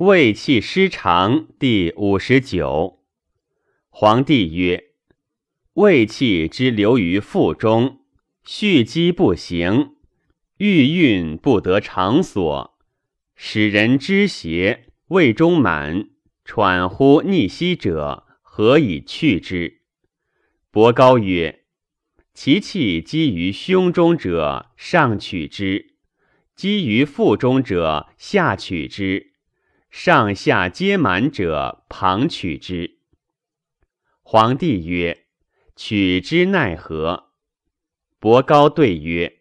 胃气失常第五十九。皇帝曰：胃气之流于腹中，蓄积不行，郁运不得场所，使人知邪，胃中满，喘呼逆息者，何以去之？伯高曰：其气积于胸中者，上取之；积于腹中者，下取之。上下皆满者，旁取之。皇帝曰：“取之奈何？”伯高对曰：“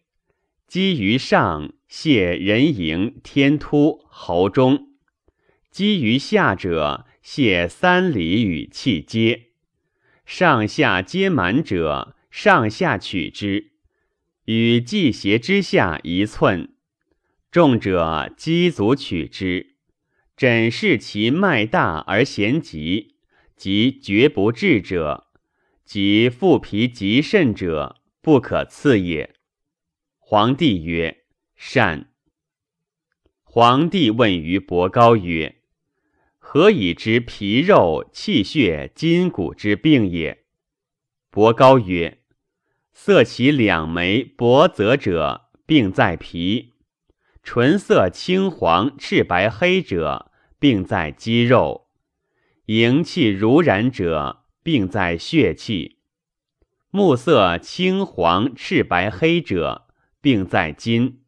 积于上，泄人迎、天突、喉中；积于下者，泄三里与气阶。上下皆满者，上下取之，与季胁之下一寸。重者积足取之。”诊视其脉大而弦急，即绝不治者，即腹皮极甚者，不可刺也。皇帝曰：“善。”皇帝问于伯高曰：“何以知皮肉、气血、筋骨之病也？”伯高曰：“色其两眉薄泽者，病在皮；唇色青黄、赤白黑者。”病在肌肉，营气如燃者，病在血气；目色青黄赤白黑者，病在筋；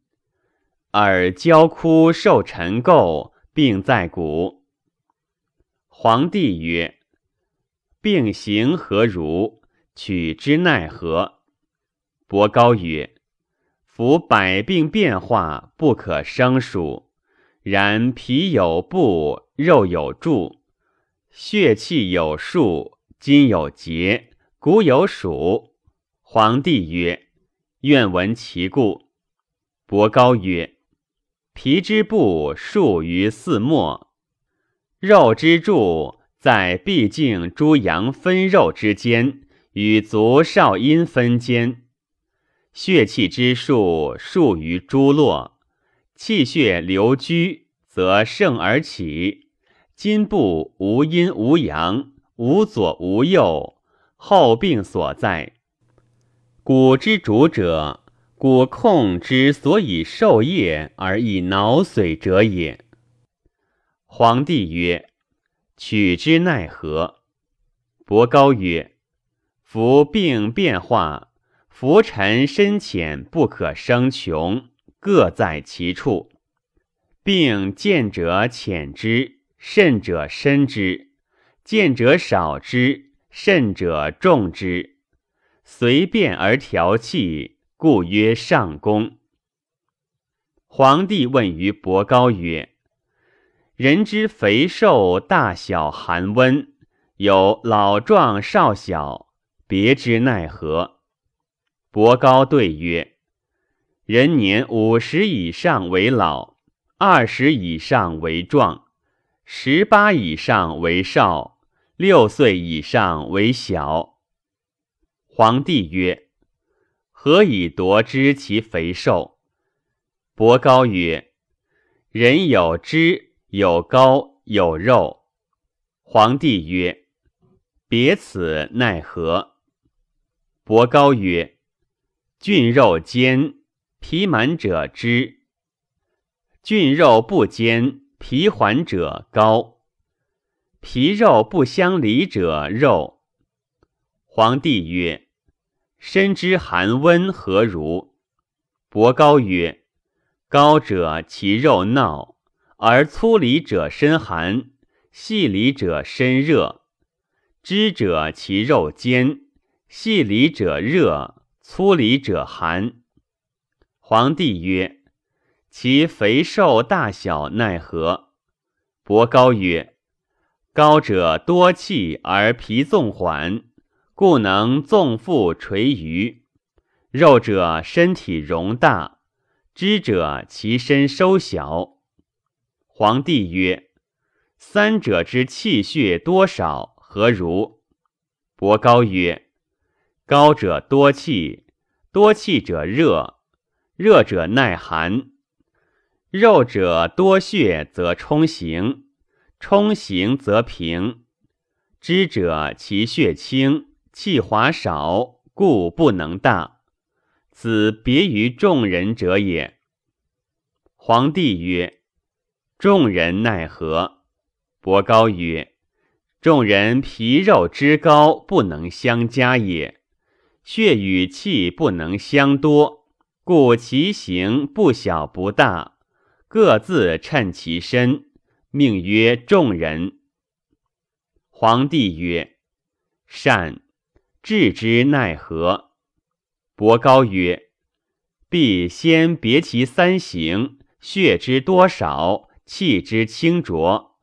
耳焦枯受尘垢，病在骨。皇帝曰：“病行何如？取之奈何？”伯高曰：“夫百病变化，不可生数。”然皮有布，肉有柱，血气有数，筋有节，骨有属。皇帝曰：“愿闻其故。”伯高曰：“皮之布，数于四末；肉之柱，在毕竟诸阳分肉之间，与足少阴分间；血气之数，数于诸络。”气血流居，则盛而起；筋部无阴无阳，无左无右，后病所在。骨之主者，骨控之所以受业而以脑髓者也。皇帝曰：“取之奈何？”伯高曰：“夫病变化，浮沉深浅，不可生穷。”各在其处，病见者浅之，甚者深之；见者少之，甚者重之。随便而调气，故曰上功。皇帝问于伯高曰：“人之肥瘦、大小、寒温，有老壮少小，别之奈何？”伯高对曰。人年五十以上为老，二十以上为壮，十八以上为少，六岁以上为小。皇帝曰：“何以夺之其肥瘦？”伯高曰：“人有脂，有膏，有肉。”皇帝曰：“别此奈何？”伯高曰：“俊肉坚。”皮满者脂，菌肉不坚；皮缓者膏，皮肉不相离者肉。皇帝曰：“身之寒温何如？”伯高曰：“高者其肉闹，而粗离者身寒，细里者身热。知者其肉坚，细里者热，粗里者寒。”皇帝曰：“其肥瘦大小奈何？”伯高曰：“高者多气而脾纵缓，故能纵腹垂鱼；肉者身体容大，知者其身收小。”皇帝曰：“三者之气血多少何如？”伯高曰：“高者多气，多气者热。”热者耐寒，肉者多血则充形，冲行则平。知者其血清，气滑少，故不能大。此别于众人者也。皇帝曰：“众人奈何？”伯高曰：“众人皮肉之高，不能相加也；血与气不能相多，故其形不小不大，各自称其身，命曰众人。”皇帝曰：“善，治之奈何？”伯高曰：“必先别其三行，血之多少，气之清浊，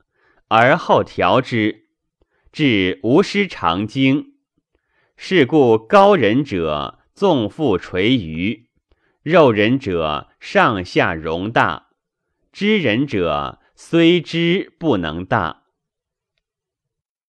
而后调之，至无失常经。是故高人者纵腹垂鱼，肉人者上下容大，知人者虽知不能大。”